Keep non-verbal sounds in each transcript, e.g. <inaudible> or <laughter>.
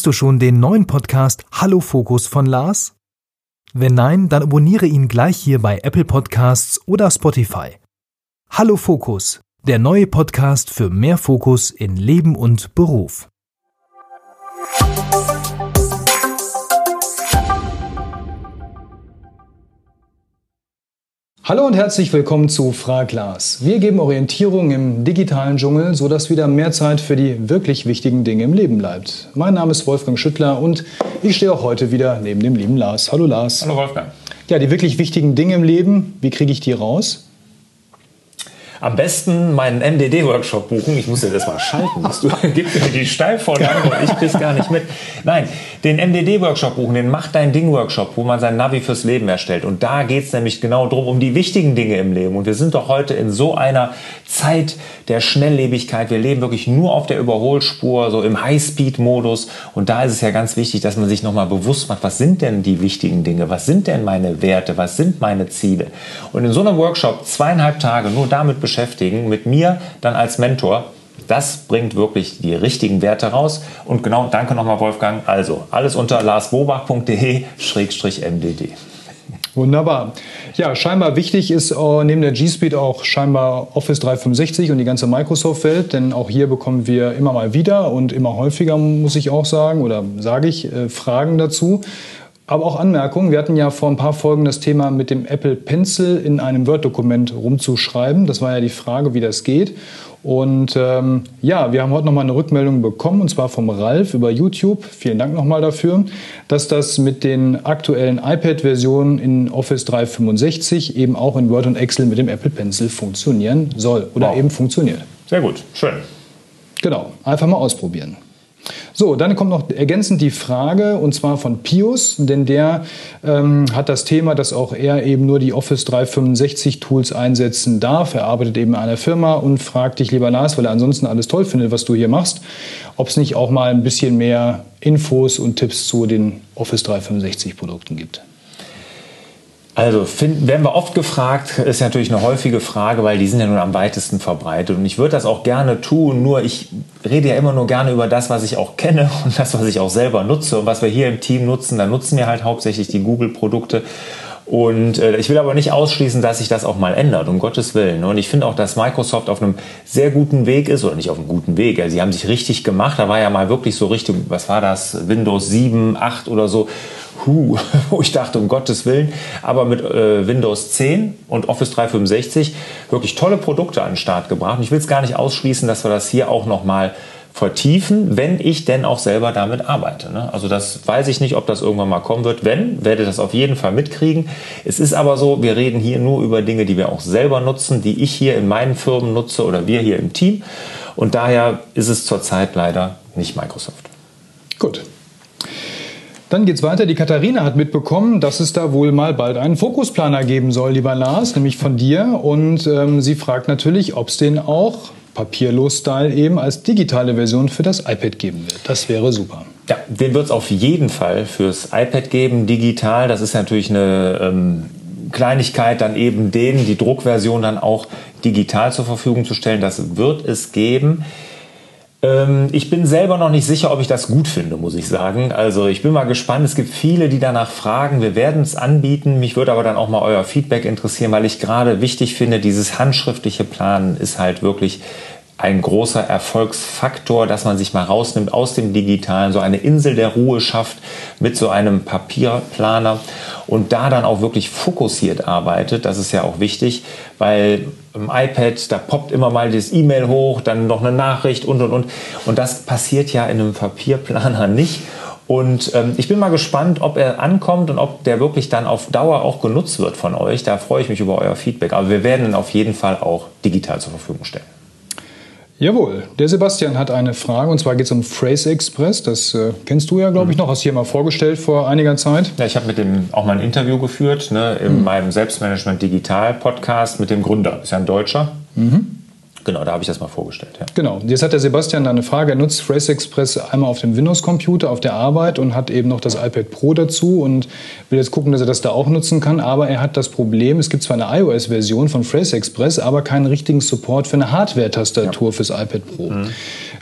Kennst du schon den neuen Podcast Hallo Fokus von Lars? Wenn nein, dann abonniere ihn gleich hier bei Apple Podcasts oder Spotify. Hallo Fokus, der neue Podcast für mehr Fokus in Leben und Beruf. Hallo und herzlich willkommen zu Frag Lars. Wir geben Orientierung im digitalen Dschungel, sodass wieder mehr Zeit für die wirklich wichtigen Dinge im Leben bleibt. Mein Name ist Wolfgang Schüttler und ich stehe auch heute wieder neben dem lieben Lars. Hallo Lars. Hallo Wolfgang. Ja, die wirklich wichtigen Dinge im Leben, wie kriege ich die raus? Am besten meinen MDD-Workshop buchen. Ich muss dir das mal schalten. Du <laughs> gibst mir die Steilvorlage und ich krieg's gar nicht mit. Nein, den MDD-Workshop buchen, den Mach dein Ding-Workshop, wo man sein Navi fürs Leben erstellt. Und da geht's nämlich genau drum, um die wichtigen Dinge im Leben. Und wir sind doch heute in so einer Zeit der Schnelllebigkeit. Wir leben wirklich nur auf der Überholspur, so im High-Speed-Modus. Und da ist es ja ganz wichtig, dass man sich nochmal bewusst macht, was sind denn die wichtigen Dinge? Was sind denn meine Werte? Was sind meine Ziele? Und in so einem Workshop zweieinhalb Tage nur damit beschäftigen, beschäftigen, mit mir dann als Mentor. Das bringt wirklich die richtigen Werte raus. Und genau, danke nochmal Wolfgang. Also, alles unter larsbobach.de-mdd. Wunderbar. Ja, scheinbar wichtig ist äh, neben der G-Speed auch scheinbar Office 365 und die ganze Microsoft-Welt, denn auch hier bekommen wir immer mal wieder und immer häufiger, muss ich auch sagen, oder sage ich, äh, Fragen dazu. Aber auch Anmerkungen. Wir hatten ja vor ein paar Folgen das Thema mit dem Apple Pencil in einem Word-Dokument rumzuschreiben. Das war ja die Frage, wie das geht. Und ähm, ja, wir haben heute nochmal eine Rückmeldung bekommen, und zwar vom Ralf über YouTube. Vielen Dank nochmal dafür, dass das mit den aktuellen iPad-Versionen in Office 365 eben auch in Word und Excel mit dem Apple Pencil funktionieren soll oder wow. eben funktioniert. Sehr gut, schön. Genau, einfach mal ausprobieren. So, dann kommt noch ergänzend die Frage, und zwar von Pius, denn der ähm, hat das Thema, dass auch er eben nur die Office 365 Tools einsetzen darf. Er arbeitet eben in einer Firma und fragt dich, lieber Lars, weil er ansonsten alles toll findet, was du hier machst, ob es nicht auch mal ein bisschen mehr Infos und Tipps zu den Office 365 Produkten gibt. Also find, werden wir oft gefragt, ist natürlich eine häufige Frage, weil die sind ja nun am weitesten verbreitet. Und ich würde das auch gerne tun, nur ich rede ja immer nur gerne über das, was ich auch kenne und das, was ich auch selber nutze. Und was wir hier im Team nutzen, da nutzen wir halt hauptsächlich die Google-Produkte. Und äh, ich will aber nicht ausschließen, dass sich das auch mal ändert, um Gottes Willen. Und ich finde auch, dass Microsoft auf einem sehr guten Weg ist, oder nicht auf einem guten Weg. Also sie haben sich richtig gemacht. Da war ja mal wirklich so Richtung, was war das, Windows 7, 8 oder so, huh, <laughs> wo ich dachte, um Gottes Willen. Aber mit äh, Windows 10 und Office 365 wirklich tolle Produkte an den Start gebracht. Und ich will es gar nicht ausschließen, dass wir das hier auch nochmal vertiefen, wenn ich denn auch selber damit arbeite. Ne? Also das weiß ich nicht, ob das irgendwann mal kommen wird. Wenn, werde das auf jeden Fall mitkriegen. Es ist aber so, wir reden hier nur über Dinge, die wir auch selber nutzen, die ich hier in meinen Firmen nutze oder wir hier im Team. Und daher ist es zurzeit leider nicht Microsoft. Gut, dann geht's weiter. Die Katharina hat mitbekommen, dass es da wohl mal bald einen Fokusplaner geben soll, lieber Lars, nämlich von dir. Und ähm, sie fragt natürlich, ob es den auch Papierlos-Style eben als digitale Version für das iPad geben wird. Das wäre super. Ja, den wird es auf jeden Fall fürs iPad geben, digital. Das ist natürlich eine ähm, Kleinigkeit, dann eben den, die Druckversion dann auch digital zur Verfügung zu stellen. Das wird es geben. Ähm, ich bin selber noch nicht sicher, ob ich das gut finde, muss ich sagen. Also ich bin mal gespannt. Es gibt viele, die danach fragen. Wir werden es anbieten. Mich würde aber dann auch mal euer Feedback interessieren, weil ich gerade wichtig finde, dieses handschriftliche Planen ist halt wirklich ein großer Erfolgsfaktor, dass man sich mal rausnimmt aus dem Digitalen, so eine Insel der Ruhe schafft mit so einem Papierplaner und da dann auch wirklich fokussiert arbeitet. Das ist ja auch wichtig, weil im iPad, da poppt immer mal das E-Mail hoch, dann noch eine Nachricht und und und. Und das passiert ja in einem Papierplaner nicht. Und ähm, ich bin mal gespannt, ob er ankommt und ob der wirklich dann auf Dauer auch genutzt wird von euch. Da freue ich mich über euer Feedback. Aber wir werden ihn auf jeden Fall auch digital zur Verfügung stellen. Jawohl, der Sebastian hat eine Frage und zwar geht es um Phrase Express. Das äh, kennst du ja, glaube ich, noch. Hast du hier mal vorgestellt vor einiger Zeit. Ja, ich habe mit dem auch mal ein Interview geführt ne, in mhm. meinem Selbstmanagement Digital Podcast mit dem Gründer. Ist ja ein Deutscher. Mhm. Genau, da habe ich das mal vorgestellt. Ja. Genau. Jetzt hat der Sebastian da eine Frage. Er nutzt Phrase Express einmal auf dem Windows-Computer auf der Arbeit und hat eben noch das iPad Pro dazu und will jetzt gucken, dass er das da auch nutzen kann. Aber er hat das Problem, es gibt zwar eine iOS-Version von Phrase Express, aber keinen richtigen Support für eine Hardware-Tastatur ja. fürs iPad Pro. Mhm.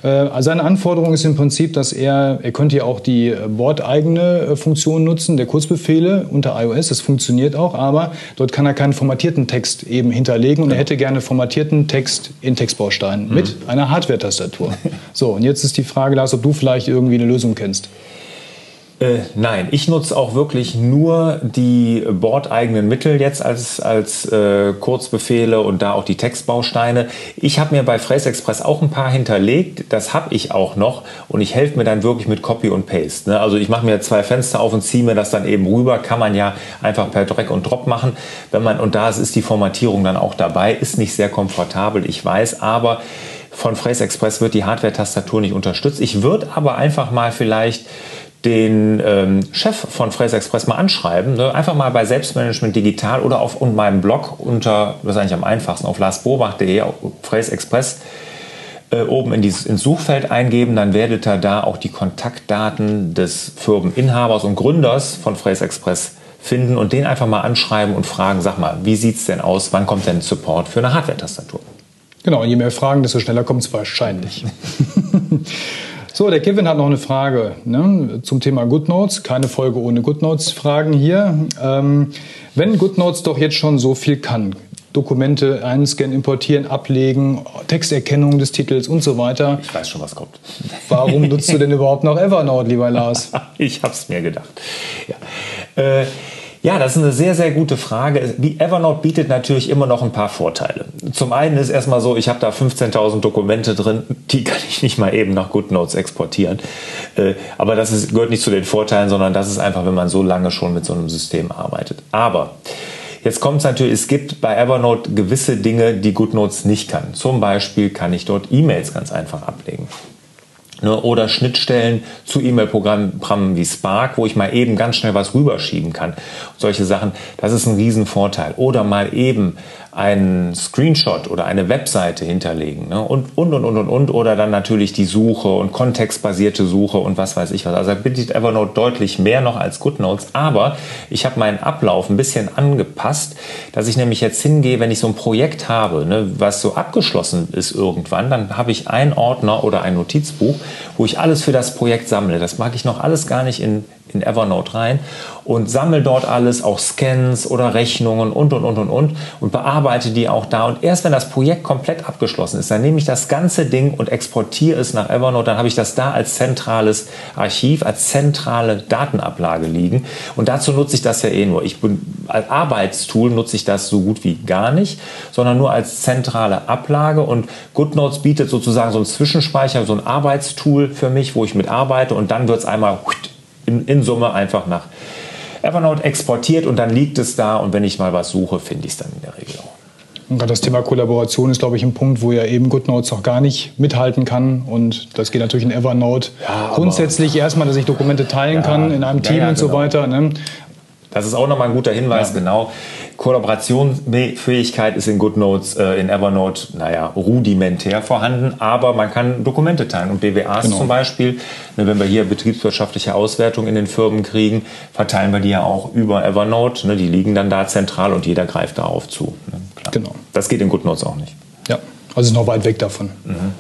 Äh, seine Anforderung ist im Prinzip, dass er, er könnte ja auch die bordeigene äh, Funktion nutzen, der Kurzbefehle unter iOS. Das funktioniert auch, aber dort kann er keinen formatierten Text eben hinterlegen und er hätte gerne formatierten Text in Textbausteinen mhm. mit einer Hardware-Tastatur. <laughs> so, und jetzt ist die Frage, Lars, ob du vielleicht irgendwie eine Lösung kennst. Äh, nein, ich nutze auch wirklich nur die bordeigenen Mittel jetzt als, als äh, Kurzbefehle und da auch die Textbausteine. Ich habe mir bei Phrase Express auch ein paar hinterlegt, das habe ich auch noch und ich helfe mir dann wirklich mit Copy und Paste. Ne? Also ich mache mir zwei Fenster auf und ziehe mir das dann eben rüber, kann man ja einfach per Drag und Drop machen. Wenn man, und da ist die Formatierung dann auch dabei, ist nicht sehr komfortabel, ich weiß, aber von Phrase Express wird die Hardware-Tastatur nicht unterstützt. Ich würde aber einfach mal vielleicht den ähm, Chef von Phrase Express mal anschreiben. Ne? Einfach mal bei Selbstmanagement Digital oder auf und meinem Blog unter, das ist eigentlich am einfachsten, auf larsbobach.de, Phrase Express, äh, oben in dieses, ins Suchfeld eingeben. Dann werdet ihr da auch die Kontaktdaten des Firmeninhabers und Gründers von Phrase Express finden und den einfach mal anschreiben und fragen, sag mal, wie sieht es denn aus, wann kommt denn Support für eine Hardware-Tastatur? Genau, je mehr Fragen, desto schneller kommt es wahrscheinlich. <laughs> So, der Kevin hat noch eine Frage ne, zum Thema GoodNotes. Keine Folge ohne GoodNotes-Fragen hier. Ähm, wenn GoodNotes doch jetzt schon so viel kann, Dokumente einscannen, importieren, ablegen, Texterkennung des Titels und so weiter. Ich weiß schon, was kommt. Warum nutzt du denn <laughs> überhaupt noch Evernote, lieber Lars? ich habe es mir gedacht. Ja. Äh, ja, das ist eine sehr, sehr gute Frage. Evernote bietet natürlich immer noch ein paar Vorteile. Zum einen ist erstmal so, ich habe da 15.000 Dokumente drin, die <laughs> kann ich nicht mal eben nach GoodNotes exportieren. Äh, aber das ist, gehört nicht zu den Vorteilen, sondern das ist einfach, wenn man so lange schon mit so einem System arbeitet. Aber Jetzt kommt es natürlich, es gibt bei Evernote gewisse Dinge, die GoodNotes nicht kann. Zum Beispiel kann ich dort E-Mails ganz einfach ablegen. Ne, oder Schnittstellen zu E-Mail-Programmen wie Spark, wo ich mal eben ganz schnell was rüberschieben kann. Solche Sachen, das ist ein Riesenvorteil. Oder mal eben einen Screenshot oder eine Webseite hinterlegen ne? und, und, und, und, und, oder dann natürlich die Suche und kontextbasierte Suche und was weiß ich was. Also bietet Evernote deutlich mehr noch als GoodNotes, aber ich habe meinen Ablauf ein bisschen angepasst, dass ich nämlich jetzt hingehe, wenn ich so ein Projekt habe, ne, was so abgeschlossen ist irgendwann, dann habe ich einen Ordner oder ein Notizbuch, wo ich alles für das Projekt sammle. Das mag ich noch alles gar nicht in, in Evernote rein und sammle dort alles, auch Scans oder Rechnungen und, und, und, und, und und bearbeite die auch da. Und erst wenn das Projekt komplett abgeschlossen ist, dann nehme ich das ganze Ding und exportiere es nach Evernote. Dann habe ich das da als zentrales Archiv, als zentrale Datenablage liegen. Und dazu nutze ich das ja eh nur. Ich bin, als Arbeitstool nutze ich das so gut wie gar nicht, sondern nur als zentrale Ablage. Und GoodNotes bietet sozusagen so einen Zwischenspeicher, so ein Arbeitstool für mich, wo ich mit arbeite. Und dann wird es einmal in, in Summe einfach nach Evernote exportiert und dann liegt es da und wenn ich mal was suche, finde ich es dann in der Regel auch. Und das Thema Kollaboration ist, glaube ich, ein Punkt, wo ja eben GoodNotes noch gar nicht mithalten kann. Und das geht natürlich in Evernote. Ja, Grundsätzlich erstmal, dass ich Dokumente teilen ja, kann in einem Team ja, und so genau. weiter. Ne? Das ist auch nochmal ein guter Hinweis, genau. Kollaborationsfähigkeit ist in GoodNotes, äh, in Evernote, naja, rudimentär vorhanden, aber man kann Dokumente teilen und BWAs genau. zum Beispiel, ne, wenn wir hier betriebswirtschaftliche Auswertung in den Firmen kriegen, verteilen wir die ja auch über Evernote, ne, die liegen dann da zentral und jeder greift darauf zu. Ne, genau. Das geht in GoodNotes auch nicht. Ja, also ist noch weit weg davon. Mhm.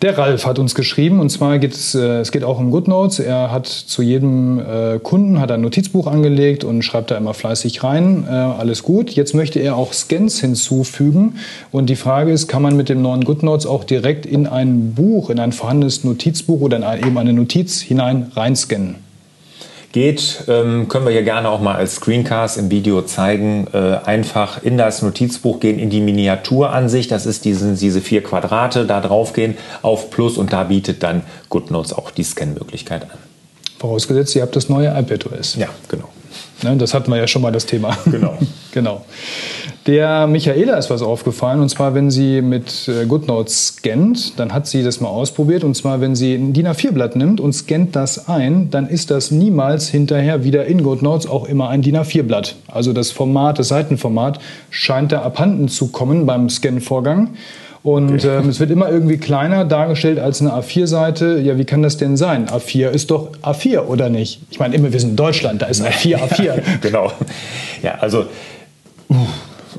Der Ralf hat uns geschrieben und zwar geht es, äh, es geht auch um GoodNotes. Er hat zu jedem äh, Kunden hat ein Notizbuch angelegt und schreibt da immer fleißig rein. Äh, alles gut. Jetzt möchte er auch Scans hinzufügen und die Frage ist, kann man mit dem neuen GoodNotes auch direkt in ein Buch, in ein vorhandenes Notizbuch oder in ein, eben eine Notiz hinein reinscannen? Geht, ähm, können wir hier gerne auch mal als Screencast im Video zeigen. Äh, einfach in das Notizbuch gehen, in die Miniaturansicht. Das ist diesen, diese vier Quadrate, da drauf gehen, auf Plus und da bietet dann GoodNotes auch die Scan-Möglichkeit an. Vorausgesetzt, ihr habt das neue iPadOS. Ja, genau. Ne, das hatten wir ja schon mal das Thema. Genau. <laughs> genau. Der Michaela ist was aufgefallen und zwar, wenn sie mit äh, GoodNotes scannt, dann hat sie das mal ausprobiert und zwar, wenn sie ein DIN A4-Blatt nimmt und scannt das ein, dann ist das niemals hinterher wieder in GoodNotes auch immer ein DIN A4-Blatt. Also das Format, das Seitenformat scheint da abhanden zu kommen beim Scan-Vorgang. Und ähm, es wird immer irgendwie kleiner dargestellt als eine A4-Seite. Ja, wie kann das denn sein? A4 ist doch A4, oder nicht? Ich meine, immer, wir sind in Deutschland, da ist A4 A4. <laughs> genau. Ja, also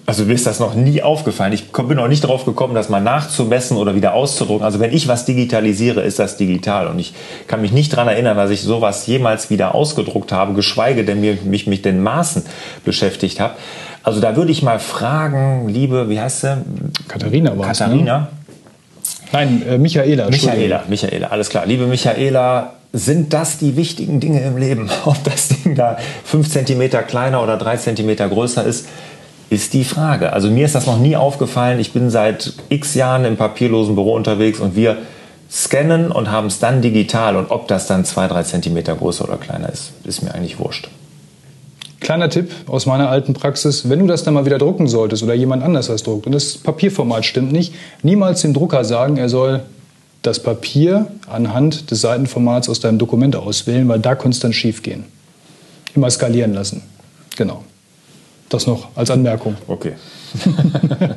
Also mir ist das noch nie aufgefallen. Ich bin noch nicht darauf gekommen, das mal nachzumessen oder wieder auszudrucken. Also wenn ich was digitalisiere, ist das digital. Und ich kann mich nicht daran erinnern, dass ich sowas jemals wieder ausgedruckt habe, geschweige denn mich mit den Maßen beschäftigt habe. Also da würde ich mal fragen, liebe, wie heißt sie? Katharina war Katharina. Ne? Nein, äh, Michaela. Michaela, Michaela, alles klar. Liebe Michaela, sind das die wichtigen Dinge im Leben? <laughs> Ob das Ding da 5 cm kleiner oder 3 cm größer ist, ist die Frage. Also mir ist das noch nie aufgefallen. Ich bin seit x Jahren im papierlosen Büro unterwegs und wir scannen und haben es dann digital. Und ob das dann 2, 3 cm größer oder kleiner ist, ist mir eigentlich wurscht. Kleiner Tipp aus meiner alten Praxis, wenn du das dann mal wieder drucken solltest oder jemand anders das druckt und das Papierformat stimmt nicht, niemals dem Drucker sagen, er soll das Papier anhand des Seitenformats aus deinem Dokument auswählen, weil da könnte es dann schief gehen. Immer skalieren lassen. Genau. Das noch als Anmerkung. Okay. <laughs>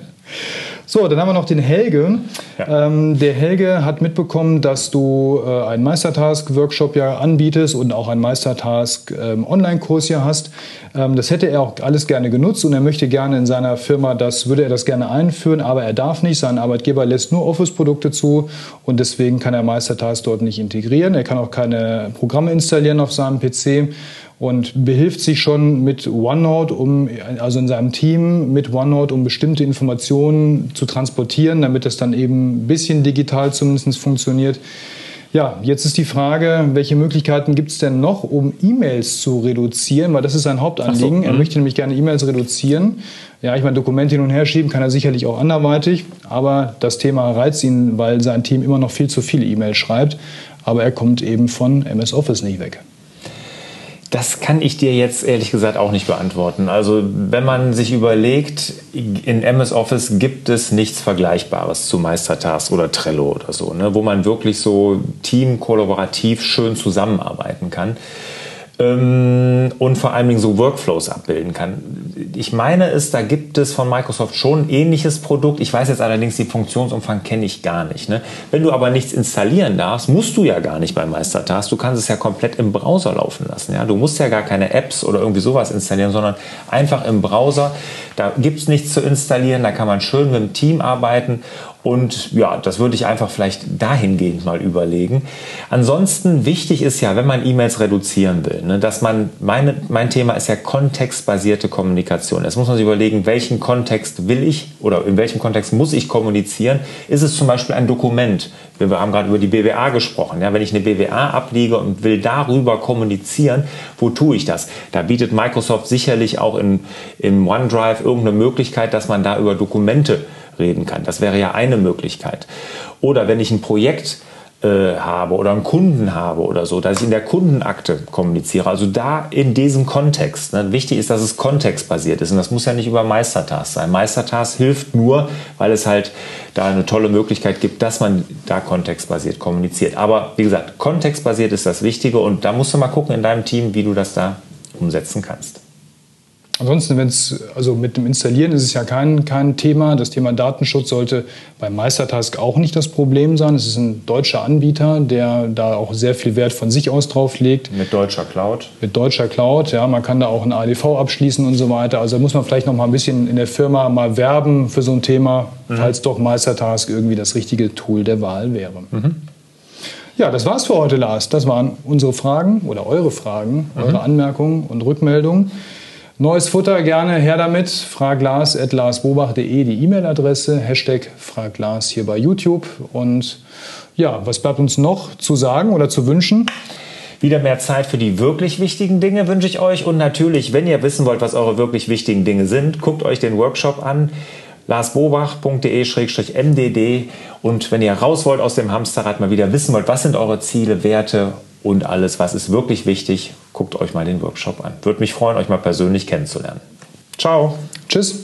So, dann haben wir noch den Helge. Ja. Ähm, der Helge hat mitbekommen, dass du äh, einen Meistertask-Workshop ja anbietest und auch einen Meistertask-Online-Kurs ähm, ja hast. Ähm, das hätte er auch alles gerne genutzt und er möchte gerne in seiner Firma, das würde er das gerne einführen, aber er darf nicht. Sein Arbeitgeber lässt nur Office-Produkte zu und deswegen kann er Meistertask dort nicht integrieren. Er kann auch keine Programme installieren auf seinem PC und behilft sich schon mit OneNote, um, also in seinem Team mit OneNote, um bestimmte Informationen zu transportieren, damit es dann eben ein bisschen digital zumindest funktioniert. Ja, jetzt ist die Frage, welche Möglichkeiten gibt es denn noch, um E-Mails zu reduzieren? Weil das ist sein Hauptanliegen. So, er mhm. möchte nämlich gerne E-Mails reduzieren. Ja, ich meine, Dokumente hin und her schieben kann er sicherlich auch anderweitig, aber das Thema reizt ihn, weil sein Team immer noch viel zu viele E-Mails schreibt. Aber er kommt eben von MS Office nicht weg. Das kann ich dir jetzt ehrlich gesagt auch nicht beantworten. Also wenn man sich überlegt, in MS Office gibt es nichts Vergleichbares zu Meistertask oder Trello oder so, ne, wo man wirklich so teamkollaborativ schön zusammenarbeiten kann und vor allen Dingen so Workflows abbilden kann. Ich meine es, da gibt es von Microsoft schon ein ähnliches Produkt. Ich weiß jetzt allerdings, die Funktionsumfang kenne ich gar nicht. Ne? Wenn du aber nichts installieren darfst, musst du ja gar nicht bei Meistertask. Du kannst es ja komplett im Browser laufen lassen. Ja? Du musst ja gar keine Apps oder irgendwie sowas installieren, sondern einfach im Browser. Da gibt es nichts zu installieren, da kann man schön mit dem Team arbeiten und ja, das würde ich einfach vielleicht dahingehend mal überlegen. Ansonsten wichtig ist ja, wenn man E-Mails reduzieren will, ne, dass man, meine, mein Thema ist ja kontextbasierte Kommunikation. Jetzt muss man sich überlegen, welchen Kontext will ich oder in welchem Kontext muss ich kommunizieren? Ist es zum Beispiel ein Dokument? Wir haben gerade über die BWA gesprochen. Ja, wenn ich eine BWA abliege und will darüber kommunizieren, wo tue ich das? Da bietet Microsoft sicherlich auch in, in OneDrive irgendeine Möglichkeit, dass man da über Dokumente reden kann. Das wäre ja eine Möglichkeit. Oder wenn ich ein Projekt äh, habe oder einen Kunden habe oder so, dass ich in der Kundenakte kommuniziere. Also da in diesem Kontext. Ne? Wichtig ist, dass es kontextbasiert ist und das muss ja nicht über Meistertask sein. Meistertask hilft nur, weil es halt da eine tolle Möglichkeit gibt, dass man da kontextbasiert kommuniziert. Aber wie gesagt, kontextbasiert ist das Wichtige und da musst du mal gucken in deinem Team, wie du das da umsetzen kannst. Ansonsten, wenn es, also mit dem Installieren ist es ja kein, kein Thema. Das Thema Datenschutz sollte beim Meistertask auch nicht das Problem sein. Es ist ein deutscher Anbieter, der da auch sehr viel Wert von sich aus drauf legt. Mit deutscher Cloud. Mit deutscher Cloud, ja. Man kann da auch ein ADV abschließen und so weiter. Also da muss man vielleicht noch mal ein bisschen in der Firma mal werben für so ein Thema, mhm. falls doch Meistertask irgendwie das richtige Tool der Wahl wäre. Mhm. Ja, das war's für heute, Lars. Das waren unsere Fragen oder eure Fragen, mhm. eure Anmerkungen und Rückmeldungen. Neues Futter gerne her damit. fraglas.larsbobach.de die E-Mail-Adresse. Hashtag fraglas hier bei YouTube. Und ja, was bleibt uns noch zu sagen oder zu wünschen? Wieder mehr Zeit für die wirklich wichtigen Dinge wünsche ich euch. Und natürlich, wenn ihr wissen wollt, was eure wirklich wichtigen Dinge sind, guckt euch den Workshop an larsbobach.de-mdd und wenn ihr raus wollt aus dem Hamsterrad, mal wieder wissen wollt, was sind eure Ziele, Werte und alles, was ist wirklich wichtig, guckt euch mal den Workshop an. Würde mich freuen, euch mal persönlich kennenzulernen. Ciao. Tschüss.